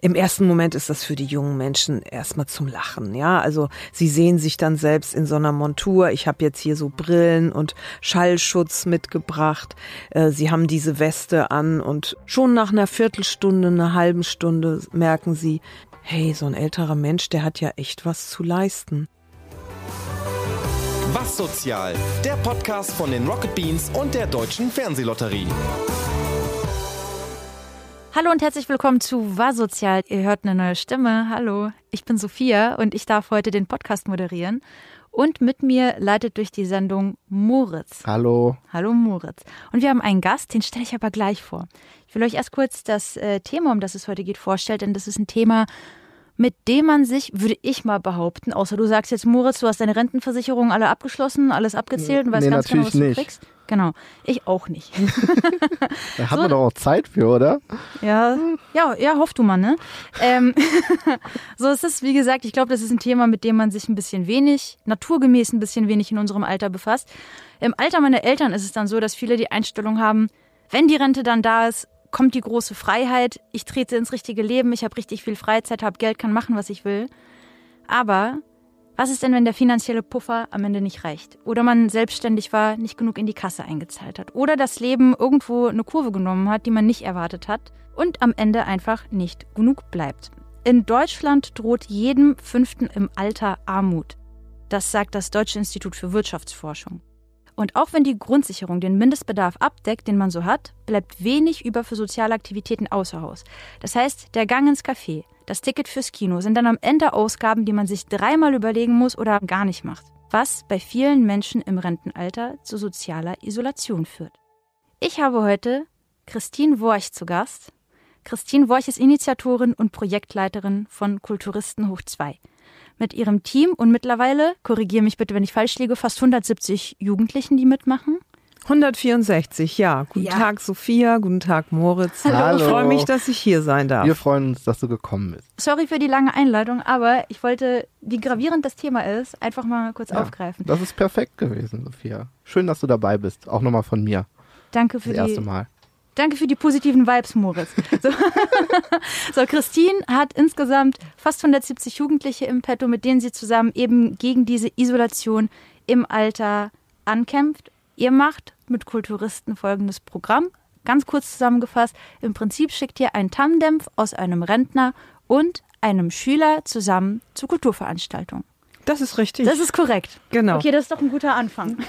Im ersten Moment ist das für die jungen Menschen erstmal zum Lachen, ja. Also sie sehen sich dann selbst in so einer Montur. Ich habe jetzt hier so Brillen und Schallschutz mitgebracht. Äh, sie haben diese Weste an und schon nach einer Viertelstunde, einer halben Stunde merken sie, hey, so ein älterer Mensch, der hat ja echt was zu leisten. Was Sozial, der Podcast von den Rocket Beans und der Deutschen Fernsehlotterie. Hallo und herzlich willkommen zu War Sozial. Ihr hört eine neue Stimme. Hallo, ich bin Sophia und ich darf heute den Podcast moderieren. Und mit mir leitet durch die Sendung Moritz. Hallo. Hallo Moritz. Und wir haben einen Gast, den stelle ich aber gleich vor. Ich will euch erst kurz das äh, Thema, um das es heute geht, vorstellen, denn das ist ein Thema, mit dem man sich, würde ich mal behaupten, außer du sagst jetzt, Moritz, du hast deine Rentenversicherung alle abgeschlossen, alles abgezählt und weißt nee, ganz genau, was du nicht. kriegst. Genau, ich auch nicht. Da hat man doch auch Zeit für, oder? Ja, ja, ja, hoff du mal, ne? Ähm, so ist es, wie gesagt, ich glaube, das ist ein Thema, mit dem man sich ein bisschen wenig, naturgemäß ein bisschen wenig in unserem Alter befasst. Im Alter meiner Eltern ist es dann so, dass viele die Einstellung haben, wenn die Rente dann da ist, kommt die große Freiheit, ich trete ins richtige Leben, ich habe richtig viel Freizeit, habe Geld, kann machen, was ich will. Aber was ist denn, wenn der finanzielle Puffer am Ende nicht reicht? Oder man selbstständig war, nicht genug in die Kasse eingezahlt hat? Oder das Leben irgendwo eine Kurve genommen hat, die man nicht erwartet hat und am Ende einfach nicht genug bleibt? In Deutschland droht jedem Fünften im Alter Armut. Das sagt das Deutsche Institut für Wirtschaftsforschung. Und auch wenn die Grundsicherung den Mindestbedarf abdeckt, den man so hat, bleibt wenig über für soziale Aktivitäten außer Haus. Das heißt, der Gang ins Café, das Ticket fürs Kino sind dann am Ende Ausgaben, die man sich dreimal überlegen muss oder gar nicht macht. Was bei vielen Menschen im Rentenalter zu sozialer Isolation führt. Ich habe heute Christine Worch zu Gast. Christine Worch ist Initiatorin und Projektleiterin von Kulturisten hoch 2 mit ihrem Team und mittlerweile, korrigiere mich bitte, wenn ich falsch liege, fast 170 Jugendlichen, die mitmachen. 164, ja. Guten Ja. Tag, Sophia. Guten Tag, Moritz. Hallo. Ich freue mich, dass ich hier sein darf. Wir freuen uns, dass du gekommen bist. Sorry für die lange Einleitung, aber ich wollte, wie gravierend das Thema ist, einfach mal kurz Ja, aufgreifen. Das ist perfekt gewesen, Sophia. Schön, dass du dabei bist. Auch nochmal von mir. Danke für Das erste die, Mal. Danke für die positiven Vibes, Moritz. So. so, Christine hat insgesamt fast 170 Jugendliche im Petto, mit denen sie zusammen eben gegen diese Isolation im Alter ankämpft. Ihr macht mit Kulturisten folgendes Programm. Ganz kurz zusammengefasst, im Prinzip schickt ihr ein Tandem aus einem Rentner und einem Schüler zusammen zu Kulturveranstaltungen. Das ist richtig. Das ist korrekt. genau. Okay, das ist doch ein guter Anfang.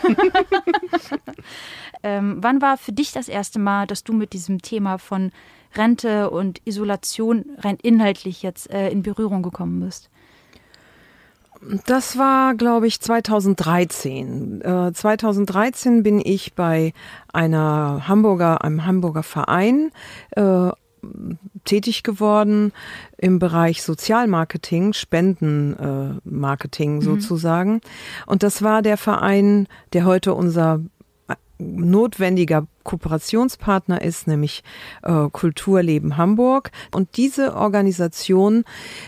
ähm, wann war für dich das erste Mal, dass du mit diesem Thema von Rente und Isolation rein inhaltlich jetzt äh, in Berührung gekommen bist? Das war, glaube ich, 2013. Äh, 2013 bin ich bei einer Hamburger, einem Hamburger Verein äh, tätig geworden im Bereich Sozialmarketing, Spendenmarketing äh, Marketing sozusagen. Und das war der Verein, der heute unser notwendiger Kooperationspartner ist, nämlich äh, Kulturleben Hamburg. Und diese Organisation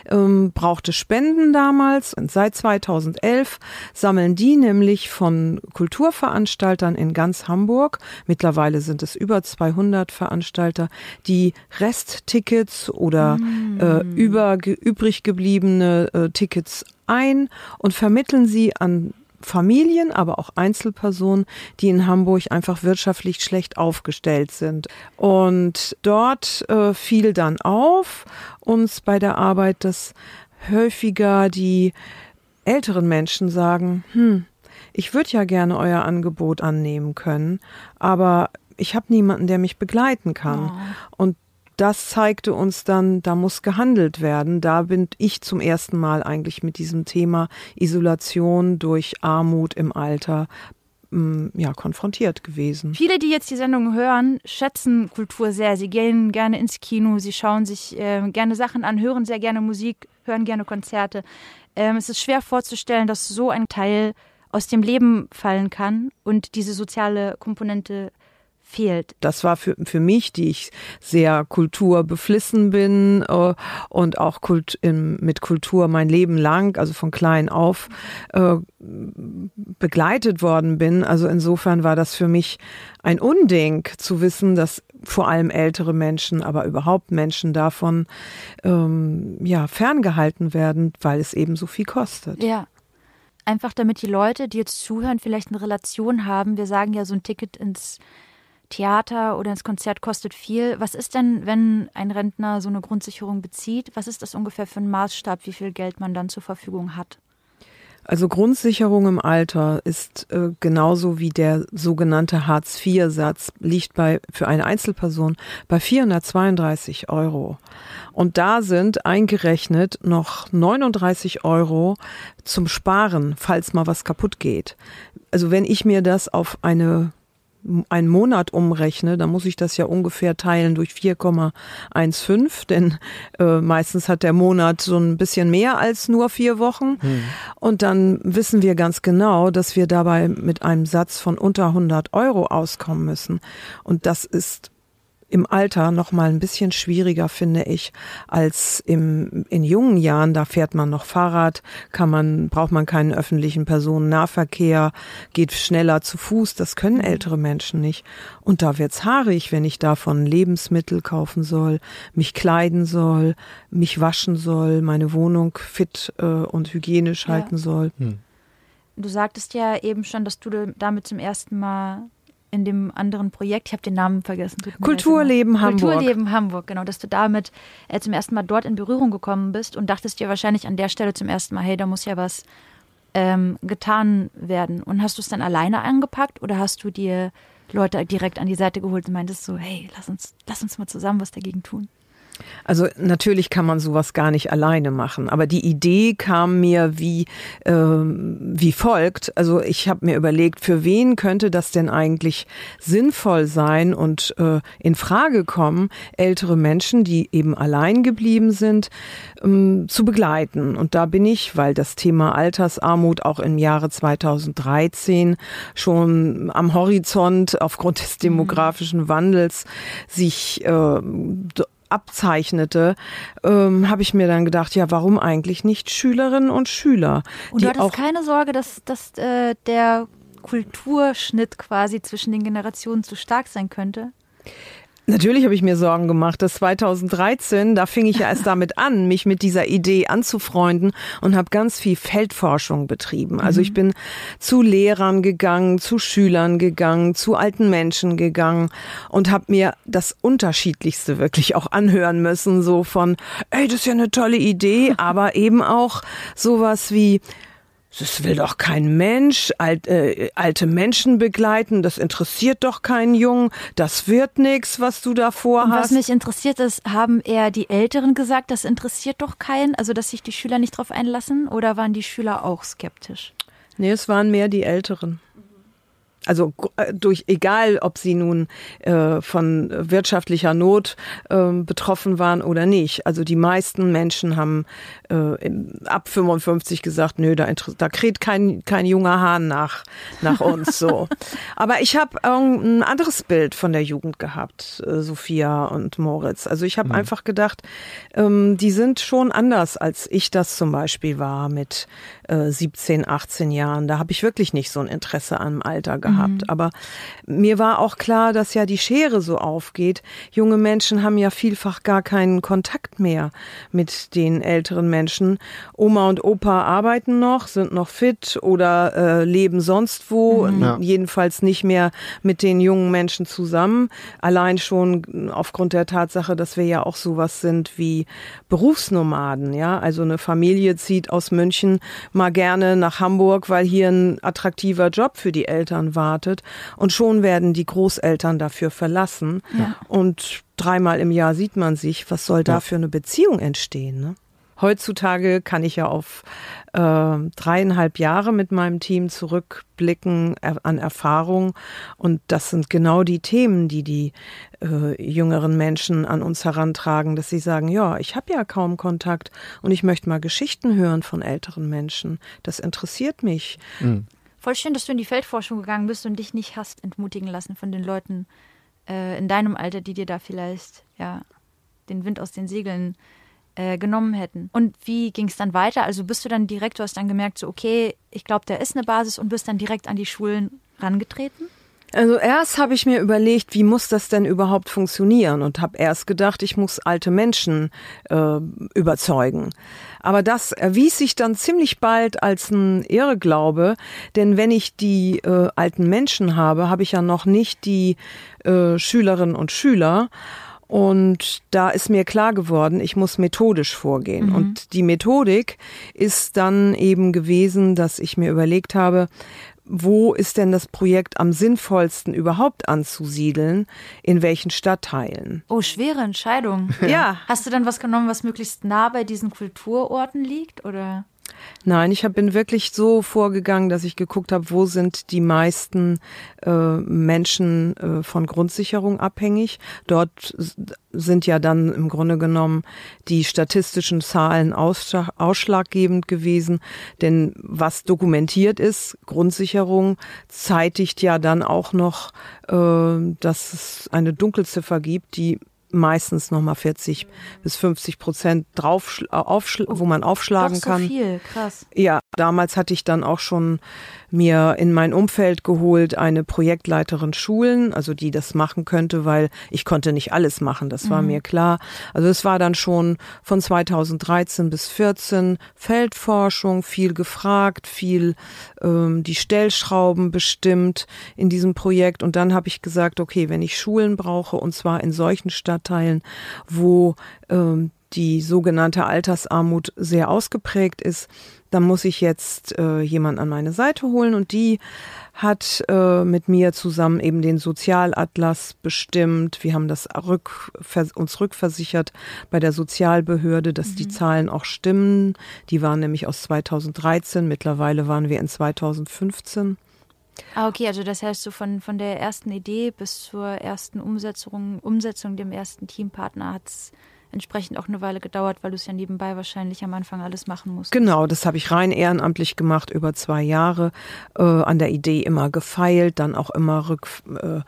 ähm, brauchte Spenden damals. Und seit 2011 sammeln die nämlich von Kulturveranstaltern in ganz Hamburg, mittlerweile sind es über 200 Veranstalter, die Resttickets oder äh, über, übrig gebliebene äh, Tickets ein und vermitteln sie an Familien, aber auch Einzelpersonen, die in Hamburg einfach wirtschaftlich schlecht aufgestellt sind. Und dort äh, fiel dann auf uns bei der Arbeit, dass häufiger die älteren Menschen sagen, hm, ich würde ja gerne euer Angebot annehmen können, aber ich habe niemanden, der mich begleiten kann. Und das zeigte uns dann, da muss gehandelt werden. Da bin ich zum ersten Mal eigentlich mit diesem Thema Isolation durch Armut im Alter mm, ja, konfrontiert gewesen. Viele, die jetzt die Sendung hören, schätzen Kultur sehr. Sie gehen gerne ins Kino, sie schauen sich äh, gerne Sachen an, hören sehr gerne Musik, hören gerne Konzerte. Ähm, es ist schwer vorzustellen, dass so ein Teil aus dem Leben fallen kann und diese soziale Komponente fehlt. Das war für, für mich, die ich sehr kulturbeflissen bin äh, und auch Kult, im, mit Kultur mein Leben lang, also von klein auf, äh, begleitet worden bin. Also insofern war das für mich ein Unding zu wissen, dass vor allem ältere Menschen, aber überhaupt Menschen davon ähm, ja ferngehalten werden, weil es eben so viel kostet. Ja. Einfach damit die Leute, die jetzt zuhören, vielleicht eine Relation haben. Wir sagen ja, so ein Ticket ins Theater oder ins Konzert kostet viel. Was ist denn, wenn ein Rentner so eine Grundsicherung bezieht? Was ist das ungefähr für ein Maßstab, wie viel Geld man dann zur Verfügung hat? Also Grundsicherung im Alter ist äh, genauso wie der sogenannte Hartz-IV-Satz liegt bei für eine Einzelperson bei 432 Euro. Und da sind eingerechnet noch 39 Euro zum Sparen, falls mal was kaputt geht. Also wenn ich mir das auf eine einen Monat umrechne, dann muss ich das ja ungefähr teilen durch 4,15, denn äh, meistens hat der Monat so ein bisschen mehr als nur vier Wochen. Hm. Und dann wissen wir ganz genau, dass wir dabei mit einem Satz von unter 100 Euro auskommen müssen. Und das ist im Alter noch mal ein bisschen schwieriger, finde ich, als im, in jungen Jahren. Da fährt man noch Fahrrad, kann man, braucht man keinen öffentlichen Personennahverkehr, geht schneller zu Fuß. Das können mhm. ältere Menschen nicht. Und da wird's haarig, wenn ich davon Lebensmittel kaufen soll, mich kleiden soll, mich waschen soll, meine Wohnung fit äh, und hygienisch ja. halten soll. Hm. Du sagtest ja eben schon, dass du damit zum ersten Mal in dem anderen Projekt, ich habe den Namen vergessen. Kulturleben Hamburg. Kulturleben Hamburg, genau, dass du damit äh, zum ersten Mal dort in Berührung gekommen bist und dachtest dir wahrscheinlich an der Stelle zum ersten Mal, hey, da muss ja was ähm, getan werden. Und hast du es dann alleine angepackt oder hast du dir Leute direkt an die Seite geholt und meintest so, hey, lass uns, lass uns mal zusammen was dagegen tun? Also natürlich kann man sowas gar nicht alleine machen, aber die Idee kam mir wie äh, wie folgt. Also ich habe mir überlegt, für wen könnte das denn eigentlich sinnvoll sein und äh, in Frage kommen, ältere Menschen, die eben allein geblieben sind, ähm, zu begleiten. Und da bin ich, weil das Thema Altersarmut auch im Jahre 2013 schon am Horizont aufgrund des mhm. demografischen Wandels sich äh, abzeichnete, ähm, habe ich mir dann gedacht, ja, warum eigentlich nicht Schülerinnen und Schüler? Und du hattest keine Sorge, dass, dass äh, der Kulturschnitt quasi zwischen den Generationen zu stark sein könnte? Natürlich habe ich mir Sorgen gemacht. Das 2013, da fing ich ja erst damit an, mich mit dieser Idee anzufreunden und habe ganz viel Feldforschung betrieben. Also ich mhm. bin zu Lehrern gegangen, zu Schülern gegangen, zu alten Menschen gegangen und habe mir das Unterschiedlichste wirklich auch anhören müssen. So von, ey, das ist ja eine tolle Idee, aber eben auch sowas wie, das will doch kein Mensch, alt, äh, alte Menschen begleiten, das interessiert doch keinen Jungen, das wird nix, was du da vorhast. Was mich interessiert ist, haben eher die Älteren gesagt, das interessiert doch keinen, also dass sich die Schüler nicht drauf einlassen, oder waren die Schüler auch skeptisch? Nee, es waren mehr die Älteren. Also äh, durch egal, ob sie nun äh, von wirtschaftlicher Not äh, betroffen waren oder nicht. Also die meisten Menschen haben äh, ab 55 gesagt, nö, da, da kräht kein, kein junger Hahn nach, nach uns so. Aber ich habe ein anderes Bild von der Jugend gehabt, äh, Sophia und Moritz. Also ich habe mhm. einfach gedacht, ähm, die sind schon anders, als ich das zum Beispiel war mit äh, 17, 18 Jahren. Da habe ich wirklich nicht so ein Interesse am Alter gehabt gehabt. Mhm. Aber mir war auch klar, dass ja die Schere so aufgeht. Junge Menschen haben ja vielfach gar keinen Kontakt mehr mit den älteren Menschen. Oma und Opa arbeiten noch, sind noch fit oder äh, leben sonst wo, mhm. ja. jedenfalls nicht mehr mit den jungen Menschen zusammen. Allein schon aufgrund der Tatsache, dass wir ja auch sowas sind wie Berufsnomaden, ja. Also eine Familie zieht aus München mal gerne nach Hamburg, weil hier ein attraktiver Job für die Eltern war erwartet. Und schon werden die Großeltern dafür verlassen. Ja. Und dreimal im Jahr sieht man sich. Was soll da ja. für eine Beziehung entstehen? Ne? Heutzutage kann ich ja auf äh, dreieinhalb Jahre mit meinem Team zurückblicken äh, an Erfahrung. Und das sind genau die Themen, die die äh, jüngeren Menschen an uns herantragen, dass sie sagen, ja, ich habe ja kaum Kontakt und ich möchte mal Geschichten hören von älteren Menschen. Das interessiert mich. Mhm. Voll schön, dass du in die Feldforschung gegangen bist und dich nicht hast entmutigen lassen von den Leuten, äh, in deinem Alter, die dir da vielleicht ja den Wind aus den Segeln äh, genommen hätten. Und wie ging es dann weiter? Also bist du dann direkt, du hast dann gemerkt, so okay, ich glaube, da ist eine Basis und bist dann direkt an die Schulen rangetreten? Also erst habe ich mir überlegt, wie muss das denn überhaupt funktionieren und habe erst gedacht, ich muss alte Menschen äh, überzeugen. Aber das erwies sich dann ziemlich bald als ein Irrglaube, denn wenn ich die äh, alten Menschen habe, habe ich ja noch nicht die äh, Schülerinnen und Schüler. Und da ist mir klar geworden, ich muss methodisch vorgehen. Mhm. Und die Methodik ist dann eben gewesen, dass ich mir überlegt habe, wo ist denn das Projekt am sinnvollsten überhaupt anzusiedeln, in welchen Stadtteilen. Oh, schwere Entscheidung. Ja. Hast du dann was genommen, was möglichst nah bei diesen Kulturorten liegt, oder? Nein, ich hab, bin wirklich so vorgegangen, dass ich geguckt habe, wo sind die meisten äh, Menschen äh, von Grundsicherung abhängig. Dort sind ja dann im Grunde genommen die statistischen Zahlen ausschlaggebend gewesen. Denn was dokumentiert ist, Grundsicherung zeitigt ja dann auch noch, äh, dass es eine Dunkelziffer gibt, die meistens nochmal 40 bis 50 Prozent drauf, aufschl wo man aufschlagen Doch so kann. viel, krass. Ja, damals hatte ich dann auch schon mir in mein Umfeld geholt eine Projektleiterin Schulen, also die das machen könnte, weil ich konnte nicht alles machen, das war mhm. mir klar. Also es war dann schon von 2013 bis 14 Feldforschung, viel gefragt, viel ähm, die Stellschrauben bestimmt in diesem Projekt und dann habe ich gesagt, okay, wenn ich Schulen brauche und zwar in solchen Stadtteilen, wo ähm, die sogenannte Altersarmut sehr ausgeprägt ist, dann muss ich jetzt äh, jemand an meine Seite holen und die hat äh, mit mir zusammen eben den Sozialatlas bestimmt. Wir haben das rück, uns rückversichert bei der Sozialbehörde, dass mhm. die Zahlen auch stimmen. Die waren nämlich aus 2013. Mittlerweile waren wir in 2015. Ah, okay, also das heißt so von, von der ersten Idee bis zur ersten Umsetzung, Umsetzung dem ersten Teampartner hat es entsprechend auch eine Weile gedauert, weil du es ja nebenbei wahrscheinlich am Anfang alles machen musst. Genau, das habe ich rein ehrenamtlich gemacht über zwei Jahre, äh, an der Idee immer gefeilt, dann auch immer rück, äh,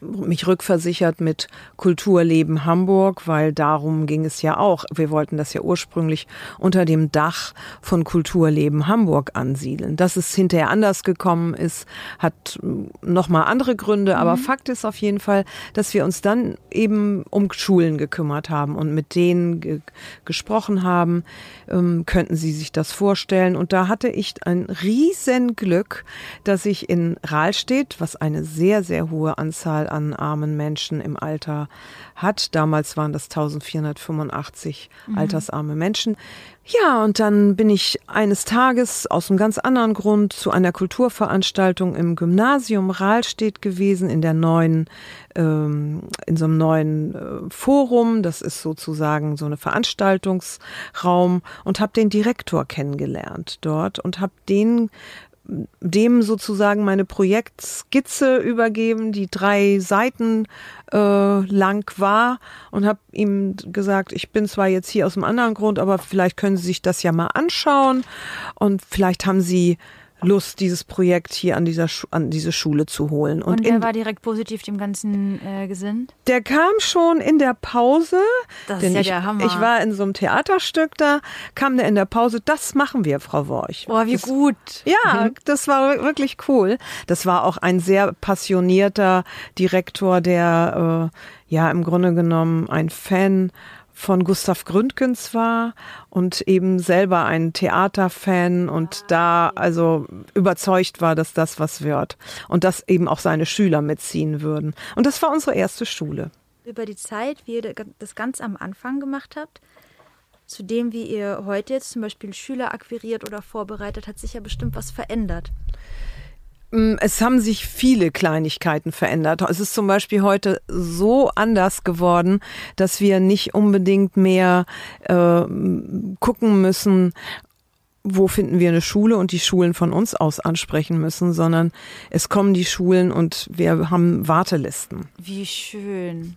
mich rückversichert mit Kulturleben Hamburg, weil darum ging es ja auch. Wir wollten das ja ursprünglich unter dem Dach von Kulturleben Hamburg ansiedeln. Dass es hinterher anders gekommen ist, hat nochmal andere Gründe, mhm. aber Fakt ist auf jeden Fall, dass wir uns dann eben um Schulen gekümmert haben und mit denen ge gesprochen haben, ähm, könnten sie sich das vorstellen. Und da hatte ich ein Riesenglück, dass ich in Rahlstedt, was eine sehr, sehr hohe Anzahl Anzahl an armen Menschen im Alter hat. Damals waren das 1485 mhm. altersarme Menschen. Ja, und dann bin ich eines Tages aus einem ganz anderen Grund zu einer Kulturveranstaltung im Gymnasium Rahlstedt gewesen, in der neuen, ähm, in so einem neuen äh, Forum. Das ist sozusagen so eine Veranstaltungsraum und habe den Direktor kennengelernt dort und habe den dem sozusagen meine Projektskizze übergeben, die drei Seiten äh, lang war und habe ihm gesagt, ich bin zwar jetzt hier aus einem anderen Grund, aber vielleicht können Sie sich das ja mal anschauen und vielleicht haben Sie Lust, dieses Projekt hier an dieser an diese Schule zu holen. Und, und der war direkt positiv dem Ganzen äh, gesinnt? Der kam schon in der Pause. Das ist ja ich, der Hammer. Ich war in so einem Theaterstück da, kam der in der Pause, das machen wir, Frau Worch. Oh, wie das, gut. Ja, mhm. das war wirklich cool. Das war auch ein sehr passionierter Direktor, der äh, ja im Grunde genommen ein Fan von Gustav Gründgens war und eben selber ein Theaterfan und da also überzeugt war, dass das was wird und dass eben auch seine Schüler mitziehen würden. Und das war unsere erste Schule. Über die Zeit, wie ihr das ganz am Anfang gemacht habt, zu dem, wie ihr heute jetzt zum Beispiel Schüler akquiriert oder vorbereitet, hat sich ja bestimmt was verändert. Mm, es haben sich viele Kleinigkeiten verändert. Es ist zum Beispiel heute so anders geworden, dass wir nicht unbedingt mehr äh, gucken müssen, wo finden wir eine Schule und die Schulen von uns aus ansprechen müssen, sondern es kommen die Schulen und wir haben Wartelisten. Wie schön.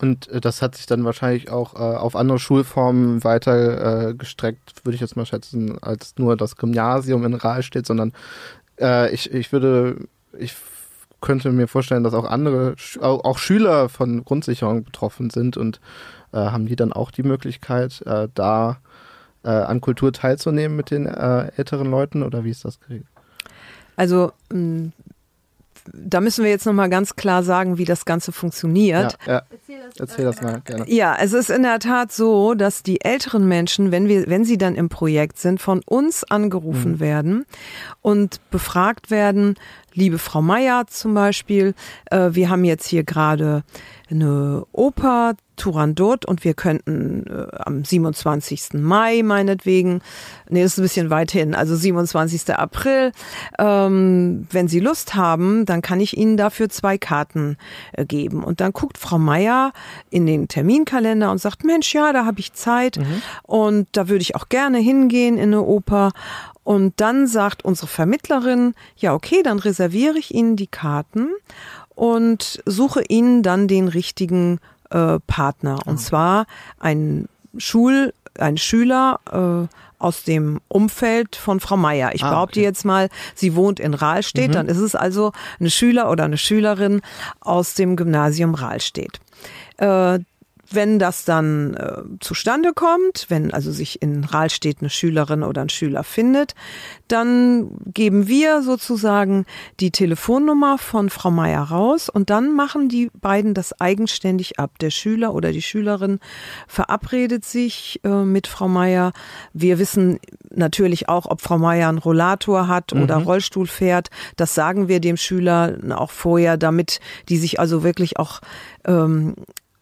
Und äh, das hat sich dann wahrscheinlich auch äh, auf andere Schulformen weiter äh, gestreckt, würde ich jetzt mal schätzen, als nur das Gymnasium in Rahlstedt, sondern äh, ich, ich würde, ich könnte mir vorstellen, dass auch andere, auch, Schüler von Grundsicherung betroffen sind und äh, haben die dann auch die Möglichkeit, äh, da äh, an Kultur teilzunehmen mit den äh, älteren Leuten oder wie ist das geregelt? Also mh, da müssen wir jetzt nochmal ganz klar sagen, wie das Ganze funktioniert. Ja, ja. Erzähl das mal gerne. Ja, es ist in der Tat so, dass die älteren Menschen, wenn wir, wenn sie dann im Projekt sind, von uns angerufen Mhm. werden und befragt werden. Liebe Frau Meier zum Beispiel, äh, wir haben jetzt hier gerade eine Oper Turandot und wir könnten äh, am 27. Mai meinetwegen, nee, ist ein bisschen weit hin, also 27. April, ähm, wenn Sie Lust haben, dann kann ich Ihnen dafür zwei Karten äh, geben. Und dann guckt Frau Meier in den Terminkalender und sagt, Mensch, ja, da habe ich Zeit und da würde ich auch gerne hingehen in eine Oper. Und dann sagt unsere Vermittlerin, ja, okay, dann reserviere ich Ihnen die Karten und suche Ihnen dann den richtigen äh, Partner. Und zwar ein Schul, ein Schüler äh, aus dem Umfeld von Frau Meier. Ich Ah, behaupte okay. jetzt mal, sie wohnt in Rahlstedt, dann ist es also eine Schüler oder eine Schülerin aus dem Gymnasium Rahlstedt. Äh, wenn das dann äh, zustande kommt, wenn also sich in Rahlstedt eine Schülerin oder ein Schüler findet, dann geben wir sozusagen die Telefonnummer von Frau Meier raus und dann machen die beiden das eigenständig ab. Der Schüler oder die Schülerin verabredet sich äh, mit Frau Meier. Wir wissen natürlich auch, ob Frau Meier einen Rollator hat oder Rollstuhl fährt. Das sagen wir dem Schüler auch vorher, damit die sich also wirklich auch ähm,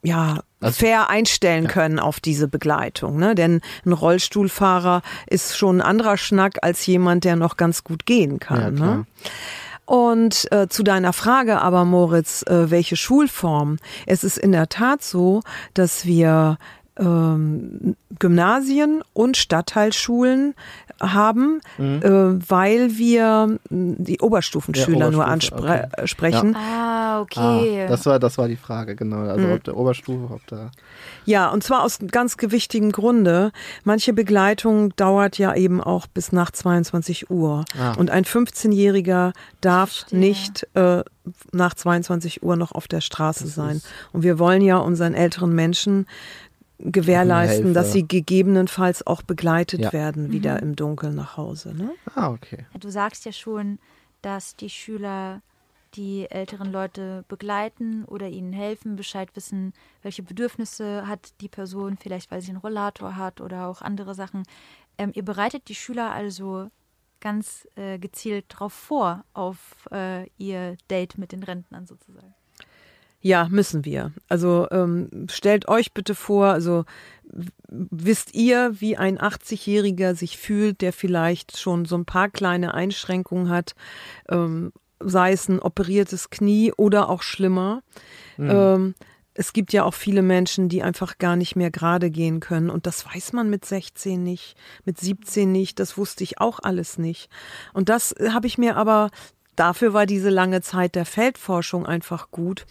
ja, Also- fair einstellen können auf diese Begleitung. Ne? Denn ein Rollstuhlfahrer ist schon ein anderer Schnack als jemand, der noch ganz gut gehen kann. Ja, ne? Und äh, zu deiner Frage aber, Moritz, äh, welche Schulform? Es ist in der Tat so, dass wir ähm, Gymnasien und Stadtteilschulen haben, Mhm. äh, weil wir mh, die Oberstufenschüler Ja, nur ansprechen. Ah, okay. Ah, das war das war die Frage, genau. Also ob der Oberstufe, ob der Ja, und zwar aus ganz gewichtigen Grunde. Manche Begleitung dauert ja eben auch bis nach 22 Uhr. Ah. Und ein 15-Jähriger darf Verstehe. nicht äh, nach 22 Uhr noch auf der Straße sein. Und wir wollen ja unseren älteren Menschen gewährleisten, dass sie gegebenenfalls auch begleitet Ja. werden, wieder im Dunkeln nach Hause. Ne? Ah, okay. Du sagst ja schon, dass die Schüler die älteren Leute begleiten oder ihnen helfen, Bescheid wissen, welche Bedürfnisse hat die Person, vielleicht weil sie einen Rollator hat oder auch andere Sachen. Ähm, ihr bereitet die Schüler also ganz äh, gezielt darauf vor, auf äh, ihr Date mit den Rentnern sozusagen. Ja, müssen wir. Also ähm, stellt euch bitte vor, also wisst ihr, wie ein 80-Jähriger sich fühlt, der vielleicht schon so ein paar kleine Einschränkungen hat, ähm, sei es ein operiertes Knie oder auch schlimmer. Ähm, es gibt ja auch viele Menschen, die einfach gar nicht mehr gerade gehen können. Und das weiß man mit 16 nicht, mit 17 nicht. Das wusste ich auch alles nicht. Und das habe ich mir aber Dafür war diese lange Zeit der Feldforschung einfach gut.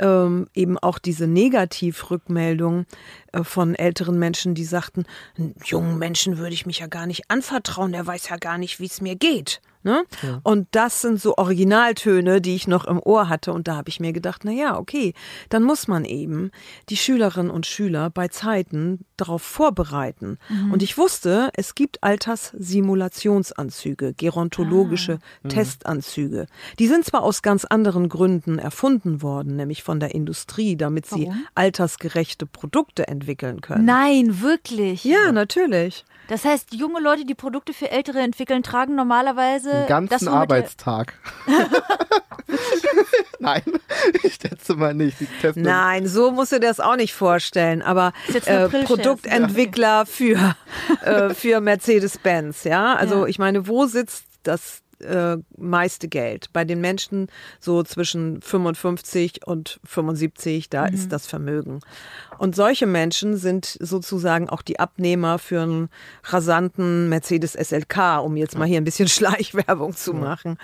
Ähm, eben auch diese Negativrückmeldung äh, von älteren Menschen, die sagten, "Einen jungen Menschen würde ich mich ja gar nicht anvertrauen, der weiß ja gar nicht, wie es mir geht. Ne? Und das sind so Originaltöne, die ich noch im Ohr hatte. Und da habe ich mir gedacht, na ja, okay, dann muss man eben die Schülerinnen und Schüler bei Zeiten darauf vorbereiten. Und ich wusste, es gibt Alterssimulationsanzüge, gerontologische Testanzüge. Die sind zwar aus ganz anderen Gründen erfunden worden, nämlich von der Industrie, damit sie Warum? altersgerechte Produkte entwickeln können. Nein, wirklich. Ja, natürlich. Das heißt, junge Leute, die Produkte für Ältere entwickeln, tragen normalerweise Den ganzen Arbeitstag. Nein, ich schätze mal nicht. Nein, so musst du dir das auch nicht vorstellen. Aber äh. Produktentwickler für, äh, für Mercedes-Benz, ja. Also Ja. ich meine, wo sitzt das äh, meiste Geld? Bei den Menschen so zwischen 55 und 75, da Mhm. ist das Vermögen. Und solche Menschen sind sozusagen auch die Abnehmer für einen rasanten Mercedes SLK, um jetzt mal hier ein bisschen Schleichwerbung zu machen.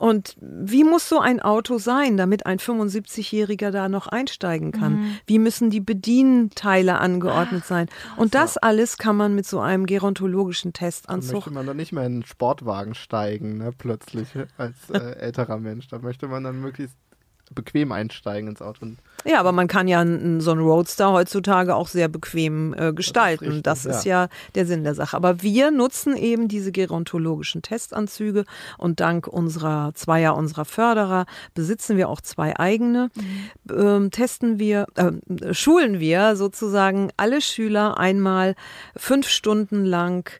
Und wie muss so ein Auto sein, damit ein 75-Jähriger da noch einsteigen kann? Mhm. Wie müssen die Bedienteile angeordnet sein? Und das alles kann man mit so einem gerontologischen Da Testanzug möchte man doch nicht mehr in einen Sportwagen steigen, ne? plötzlich als äh, älterer Mensch. Da möchte man dann möglichst bequem einsteigen ins Auto. Ja, aber man kann ja so einen Roadster heutzutage auch sehr bequem äh, gestalten. Das ist, richtig, das ist ja. ja. der Sinn der Sache. Aber wir nutzen eben diese gerontologischen Testanzüge und dank unserer zweier unserer Förderer besitzen wir auch zwei eigene. Mhm. Ähm, testen wir, äh, schulen wir sozusagen alle Schüler einmal fünf Stunden lang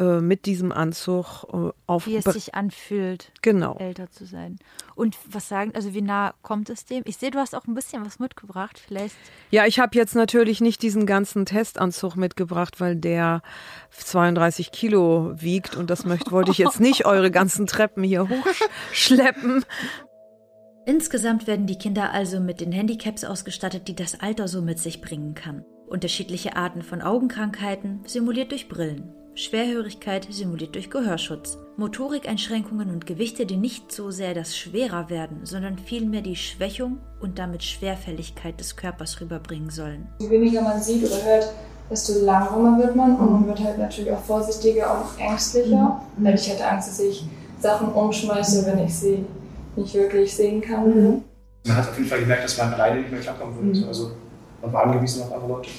äh, mit diesem Anzug äh, auf. Wie es sich anfühlt, genau. älter zu sein. Und was sagen, also wie nah kommt es dem? Ich sehe, du hast auch ein bisschen was mitgebracht, vielleicht. Ja, ich habe jetzt natürlich nicht diesen ganzen Testanzug mitgebracht, weil der 32 Kilo wiegt und das möchte, wollte ich jetzt nicht eure ganzen Treppen hier hochschleppen. Insgesamt werden die Kinder also mit den Handicaps ausgestattet, die das Alter so mit sich bringen kann. Unterschiedliche Arten von Augenkrankheiten simuliert durch Brillen. Schwerhörigkeit simuliert durch Gehörschutz, Motorikeinschränkungen und Gewichte, die nicht so sehr das Schwerer werden, sondern vielmehr die Schwächung und damit Schwerfälligkeit des Körpers rüberbringen sollen. Je weniger man sieht oder hört, desto langsamer wird man und man wird halt natürlich auch vorsichtiger und ängstlicher. Mhm. Weil ich hatte Angst, dass ich Sachen umschmeiße, wenn ich sie nicht wirklich sehen kann. Mhm. Man hat auf jeden Fall gemerkt, dass man alleine nicht mehr klarkommen würde. Mhm. Also man war angewiesen auf andere Leute.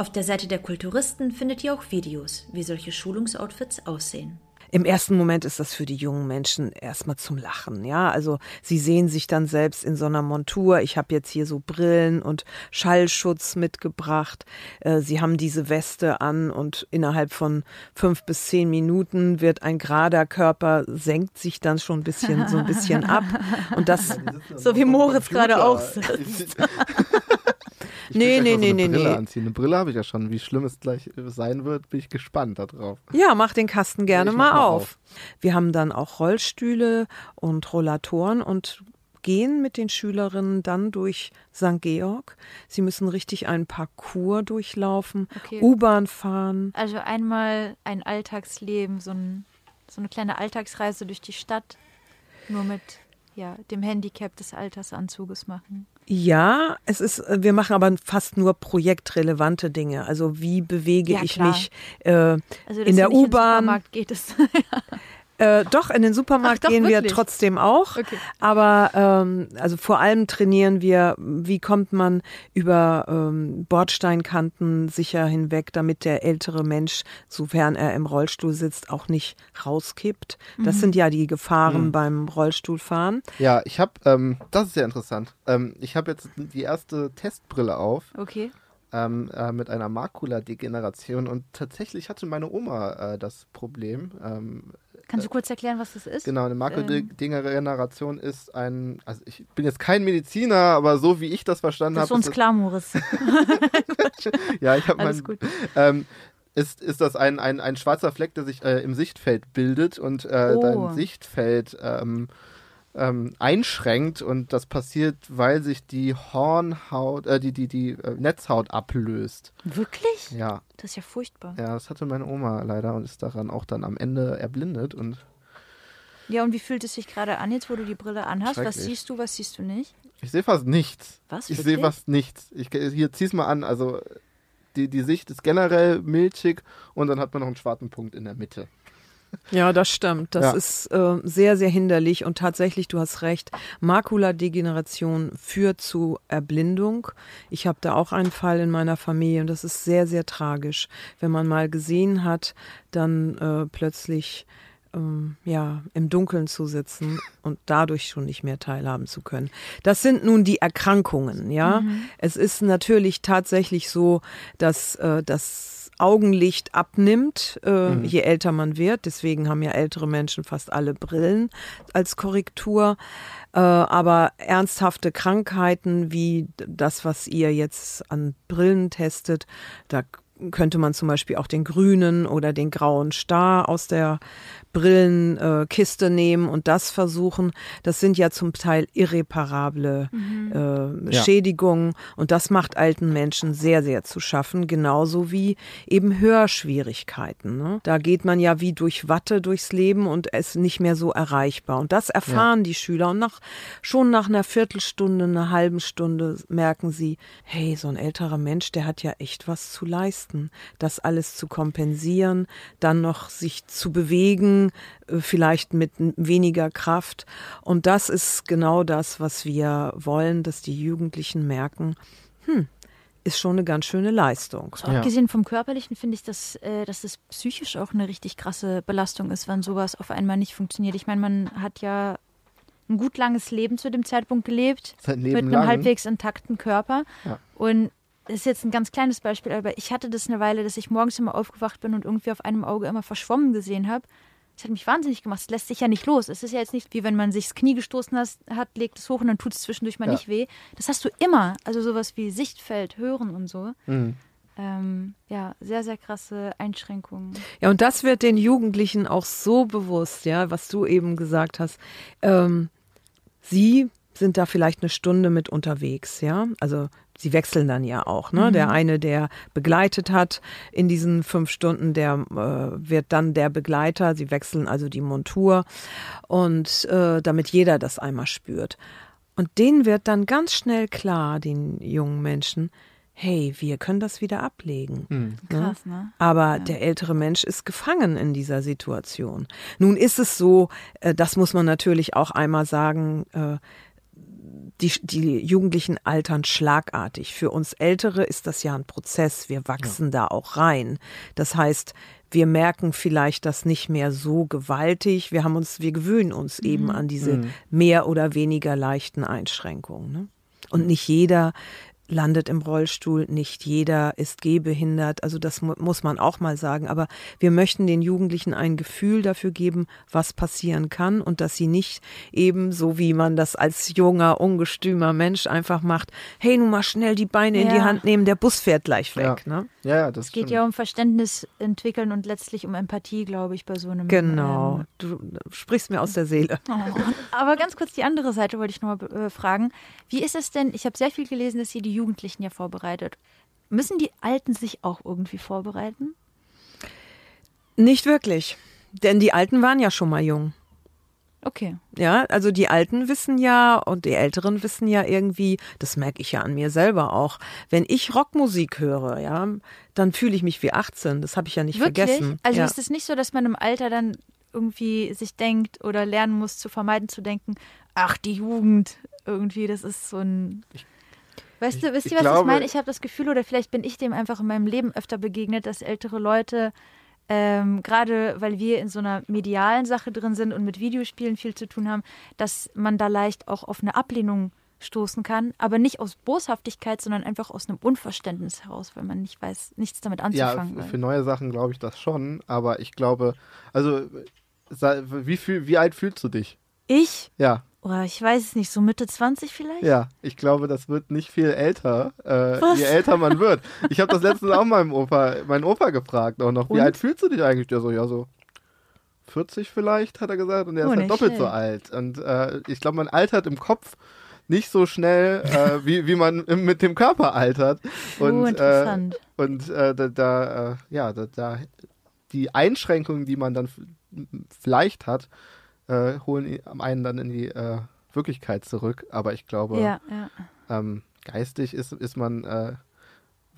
Auf der Seite der Kulturisten findet ihr auch Videos, wie solche Schulungsoutfits aussehen. Im ersten Moment ist das für die jungen Menschen erstmal zum Lachen, ja. Also sie sehen sich dann selbst in so einer Montur. Ich habe jetzt hier so Brillen und Schallschutz mitgebracht. Äh, sie haben diese Weste an und innerhalb von fünf bis zehn Minuten wird ein gerader Körper senkt sich dann schon ein bisschen so ein bisschen ab und das so wie Moritz gerade auch sitzt. Ich nee, nee, nee, nee, Brille nee. Anziehen. Eine Brille habe ich ja schon. Wie schlimm es gleich sein wird, bin ich gespannt darauf. Ja, mach den Kasten gerne ja, mal, mal auf. auf. Wir haben dann auch Rollstühle und Rollatoren und gehen mit den Schülerinnen dann durch St. Georg. Sie müssen richtig einen Parcours durchlaufen, okay. U-Bahn fahren. Also einmal ein Alltagsleben, so, ein, so eine kleine Alltagsreise durch die Stadt, nur mit ja, dem Handicap des Altersanzuges machen. Ja, es ist, äh, wir machen aber fast nur projektrelevante Dinge. Also wie bewege ja, ich mich äh, also, in der U-Bahn? geht es. Äh, doch, in den Supermarkt Ach, doch, gehen wirklich? wir trotzdem auch. Okay. Aber ähm, also vor allem trainieren wir, wie kommt man über ähm, Bordsteinkanten sicher hinweg, damit der ältere Mensch, sofern er im Rollstuhl sitzt, auch nicht rauskippt. Das mhm. sind ja die Gefahren mhm. beim Rollstuhlfahren. Ja, ich habe, ähm, das ist sehr interessant. Ähm, ich habe jetzt die erste Testbrille auf. Okay. Ähm, äh, mit einer Makuladegeneration und tatsächlich hatte meine Oma äh, das Problem. Ähm, Kannst du kurz erklären, was das ist? Genau, eine Makrodegeneration ähm. ist ein, also ich bin jetzt kein Mediziner, aber so wie ich das verstanden habe. Das ist uns klar, Moritz. ja, ich habe mein, gut. Ähm, ist, ist das ein, ein, ein schwarzer Fleck, der sich äh, im Sichtfeld bildet und äh, oh. dein Sichtfeld ähm, ähm, einschränkt und das passiert, weil sich die Hornhaut, äh, die, die, die äh, Netzhaut ablöst. Wirklich? Ja. Das ist ja furchtbar. Ja, das hatte meine Oma leider und ist daran auch dann am Ende erblindet und. Ja, und wie fühlt es sich gerade an, jetzt wo du die Brille anhast? Was siehst du, was siehst du nicht? Ich sehe fast nichts. Was? Ich sehe fast nichts. Ich, hier zieh's mal an. Also die, die Sicht ist generell milchig und dann hat man noch einen schwarzen Punkt in der Mitte. Ja, das stimmt. Das ja. ist äh, sehr, sehr hinderlich und tatsächlich, du hast recht, Makuladegeneration führt zu Erblindung. Ich habe da auch einen Fall in meiner Familie und das ist sehr, sehr tragisch. Wenn man mal gesehen hat, dann äh, plötzlich ähm, ja, im Dunkeln zu sitzen und dadurch schon nicht mehr teilhaben zu können. Das sind nun die Erkrankungen, ja. Mhm. Es ist natürlich tatsächlich so, dass äh, das Augenlicht abnimmt, äh, mhm. je älter man wird. Deswegen haben ja ältere Menschen fast alle Brillen als Korrektur. Äh, aber ernsthafte Krankheiten wie das, was ihr jetzt an Brillen testet, da könnte man zum Beispiel auch den grünen oder den grauen Star aus der Brillenkiste äh, nehmen und das versuchen. Das sind ja zum Teil irreparable mhm. äh, ja. Schädigungen und das macht alten Menschen sehr, sehr zu schaffen, genauso wie eben Hörschwierigkeiten. Ne? Da geht man ja wie durch Watte durchs Leben und ist nicht mehr so erreichbar. Und das erfahren ja. die Schüler und nach, schon nach einer Viertelstunde, einer halben Stunde merken sie, hey, so ein älterer Mensch, der hat ja echt was zu leisten Kräften, das alles zu kompensieren, dann noch sich zu bewegen, äh, vielleicht mit weniger Kraft. Und das ist genau das, was wir wollen, dass die Jugendlichen merken, hm, ist schon eine ganz schöne Leistung. So, abgesehen vom Körperlichen finde ich, dass, äh, dass das psychisch auch eine richtig krasse Belastung ist, wenn sowas auf einmal nicht funktioniert. Ich meine, man hat ja ein gut langes Leben zu dem Zeitpunkt gelebt, mit einem lang. halbwegs intakten Körper. Ja. Und das ist jetzt ein ganz kleines Beispiel, aber ich hatte das eine Weile, dass ich morgens immer aufgewacht bin und irgendwie auf einem Auge immer verschwommen gesehen habe. Das hat mich wahnsinnig gemacht. Es lässt sich ja nicht los. Es ist ja jetzt nicht wie wenn man sich das Knie gestoßen hat, hat legt es hoch und dann tut es zwischendurch mal Ja. nicht weh. Das hast du immer. Also sowas wie Sichtfeld, Hören und so. Mhm. Ähm, ja, sehr, sehr krasse Einschränkungen. Ja, und das wird den Jugendlichen auch so bewusst, ja, was du eben gesagt hast. Ähm, sie sind da vielleicht eine Stunde mit unterwegs, ja. Also sie wechseln dann ja auch, ne? Der eine, der begleitet hat in diesen fünf Stunden, der äh, wird dann der Begleiter. Sie wechseln also die Montur und äh, damit jeder das einmal spürt. Und denen wird dann ganz schnell klar, den jungen Menschen, hey, wir können das wieder ablegen. Ne? Krass, ne? Aber der ältere Mensch ist gefangen in dieser Situation. Nun ist es so, äh, das muss man natürlich auch einmal sagen, äh, die, die Jugendlichen altern schlagartig. Für uns Ältere ist das ja ein Prozess. Wir wachsen da auch rein. Das heißt, wir merken vielleicht das nicht mehr so gewaltig. Wir haben uns, wir gewöhnen uns eben an diese mehr oder weniger leichten Einschränkungen. Ne? Und nicht jeder landet im Rollstuhl, nicht jeder ist gehbehindert. Also das mu muss man auch mal sagen. Aber wir möchten den Jugendlichen ein Gefühl dafür geben, was passieren kann und dass sie nicht eben so wie man das als junger, ungestümer Mensch einfach macht, hey, nun mal schnell die Beine in die Ja. Hand nehmen, der Bus fährt gleich weg. Ja. Ne? Ja, ja, das Es geht stimmt. ja um Verständnis entwickeln und letztlich um Empathie, glaube ich, bei so einem. Genau. Ähm, Du sprichst mir aus der Seele. Oh. Aber ganz kurz die andere Seite wollte ich noch mal äh, fragen. Wie ist es denn? Ich habe sehr viel gelesen, dass ihr die Jugendlichen ja vorbereitet. Müssen die Alten sich auch irgendwie vorbereiten? Nicht wirklich. Denn die Alten waren ja schon mal jung. Okay. Ja, also die Alten wissen ja und die Älteren wissen ja irgendwie, das merke ich ja an mir selber auch. Wenn ich Rockmusik höre, ja, dann fühle ich mich wie 18. Das habe ich ja nicht Wirklich? vergessen. Also ja. ist es nicht so, dass man im Alter dann irgendwie sich denkt oder lernen muss, zu vermeiden zu denken, ach, die Jugend, irgendwie, das ist so ein. Weißt du, wisst ich ihr, was ich glaube- meine? Ich habe das Gefühl, oder vielleicht bin ich dem einfach in meinem Leben öfter begegnet, dass ältere Leute, ähm, gerade weil wir in so einer medialen Sache drin sind und mit Videospielen viel zu tun haben, dass man da leicht auch auf eine Ablehnung stoßen kann, aber nicht aus Boshaftigkeit, sondern einfach aus einem Unverständnis heraus, weil man nicht weiß, nichts damit Ja, anzufangen weiß. für neue Sachen glaube ich das schon, aber ich glaube, also wie, viel, wie alt fühlst du dich? Ich? Ja, Oder ich weiß es nicht, so Mitte 20 vielleicht? ja, ich glaube, das wird nicht viel älter, äh, je älter man wird. Ich habe das letztens auch meinem Opa, meinen Opa gefragt auch noch, wie Und? alt fühlst du dich eigentlich? Der so, ja so 40 vielleicht, hat er gesagt, und er Oh, ist halt doppelt so schlecht. alt. Und äh, ich glaube, man altert im Kopf nicht so schnell, äh, wie, wie man mit dem Körper altert. Und, oh, interessant. Und äh, da, da äh, ja, da, da die Einschränkungen, die man dann vielleicht hat, äh, holen am einen dann in die äh, Wirklichkeit zurück. Aber ich glaube, ja, ja. ähm, geistig ist, ist man, äh,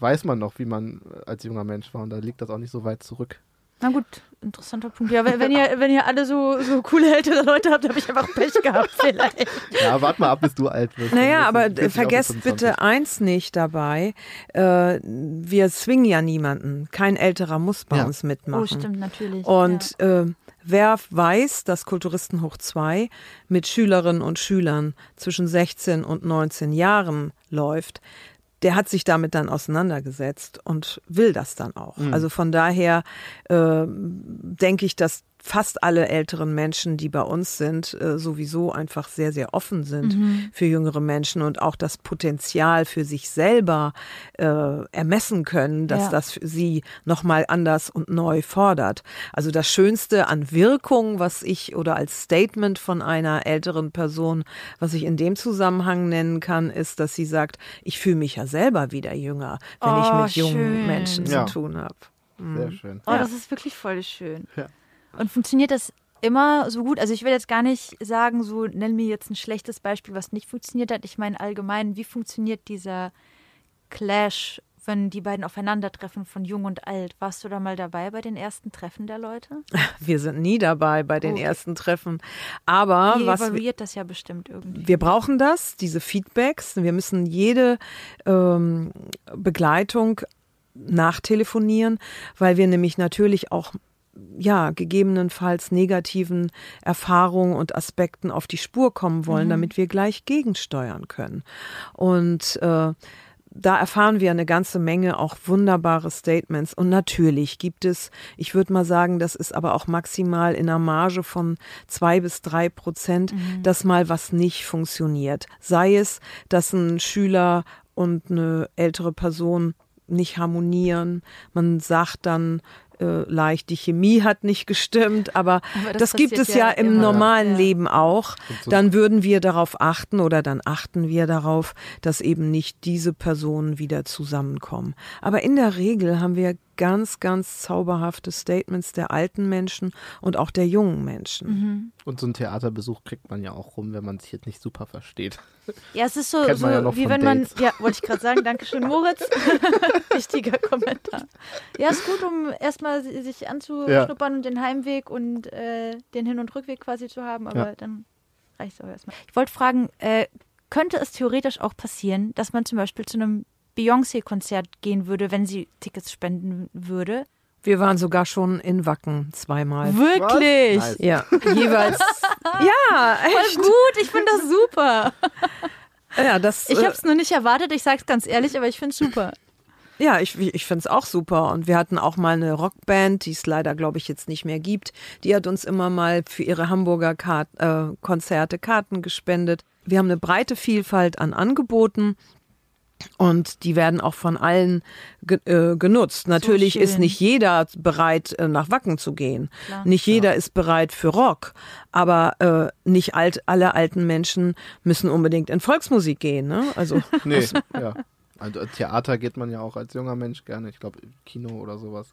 weiß man noch, wie man äh, als junger Mensch war und da liegt das auch nicht so weit zurück. Na gut, interessanter Punkt. Ja, wenn, wenn, ihr, wenn ihr alle so, so coole ältere Leute habt, habe ich einfach Pech gehabt vielleicht. Ja, warte mal ab, bis du alt wirst. Naja, aber wirst du 40 auch vergesst bis 25. bitte eins nicht dabei. Äh, wir zwingen ja niemanden. Kein Älterer muss bei Ja. uns mitmachen. Oh, stimmt, natürlich. Und äh, wer weiß, dass Kulturisten hoch 2 mit Schülerinnen und Schülern zwischen 16 und 19 Jahren läuft, der hat sich damit dann auseinandergesetzt und will das dann auch. Also von daher äh, denke ich, dass fast alle älteren Menschen, die bei uns sind, äh, sowieso einfach sehr, sehr offen sind für jüngere Menschen und auch das Potenzial für sich selber äh, ermessen können, dass Ja. das für sie nochmal anders und neu fordert. Also das Schönste an Wirkung, was ich oder als Statement von einer älteren Person, was ich in dem Zusammenhang nennen kann, ist, dass sie sagt, ich fühle mich ja selber wieder jünger, wenn ich Oh, mit jungen schön. Menschen Ja. zu tun habe. Sehr schön. oh, das ist wirklich voll schön. Ja. Und funktioniert das immer so gut? Also ich will jetzt gar nicht sagen, so nenn mir jetzt ein schlechtes Beispiel, was nicht funktioniert hat. Ich meine allgemein, wie funktioniert dieser Clash wenn die beiden aufeinandertreffen von Jung und Alt. Warst du da mal dabei bei den ersten Treffen der Leute? Wir sind nie dabei bei den Okay. ersten Treffen. Aber Ihr was wir, evaluiert das ja bestimmt irgendwie. wir brauchen das, diese Feedbacks. Wir müssen jede ähm, Begleitung nachtelefonieren, weil wir nämlich natürlich auch ja, gegebenenfalls negativen Erfahrungen und Aspekten auf die Spur kommen wollen, damit wir gleich gegensteuern können. Und äh, da erfahren wir eine ganze Menge auch wunderbare Statements. Und natürlich gibt es, ich würde mal sagen, das ist aber auch maximal in einer Marge von zwei bis drei Prozent, dass mal was nicht funktioniert. Sei es, dass ein Schüler und eine ältere Person nicht harmonieren. Man sagt dann äh, leicht, die Chemie hat nicht gestimmt, aber, Aber das, das gibt es ja, ja im immer. normalen Ja. Leben auch. Dann würden wir darauf achten oder dann achten wir darauf, dass eben nicht diese Personen wieder zusammenkommen. Aber in der Regel haben wir ganz, ganz zauberhafte Statements der alten Menschen und auch der jungen Menschen. Mhm. Und so einen Theaterbesuch kriegt man ja auch rum, wenn man sich jetzt nicht super versteht. Ja, es ist so, so man ja wie wenn man, Dates. ja, wollte ich gerade sagen, Dankeschön, Moritz. Wichtiger Kommentar. Ja, ist gut, um erstmal si- sich anzuschnuppern und den Heimweg und äh, den Hin- und Rückweg quasi zu haben, aber Ja. dann reicht es auch erstmal. Ich wollte fragen, äh, könnte es theoretisch auch passieren, dass man zum Beispiel zu einem Beyoncé-Konzert gehen würde, wenn sie Tickets spenden würde? Wir waren sogar schon in Wacken zweimal. Wirklich? Nice. Ja, jeweils. ja, echt. Voll gut, ich finde das super. Ja, das, Ich äh, habe es nur nicht erwartet, ich sag's ganz ehrlich, aber ich finde es super. Ja, ich, ich finde es auch super. Und wir hatten auch mal eine Rockband, die es leider, glaube ich, jetzt nicht mehr gibt. Die hat uns immer mal für ihre Hamburger Kart, äh, Konzerte Karten gespendet. Wir haben eine breite Vielfalt an Angeboten. Und die werden auch von allen ge äh, genutzt. Natürlich ist schön. nicht jeder bereit, äh, nach Wacken zu gehen. Klar. Nicht jeder ist bereit für Rock. Aber äh, nicht alt, alle alten Menschen müssen unbedingt in Volksmusik gehen. Ne? Also Nee, ja. Also Theater geht man ja auch als junger Mensch gerne. Ich glaube, Kino oder sowas.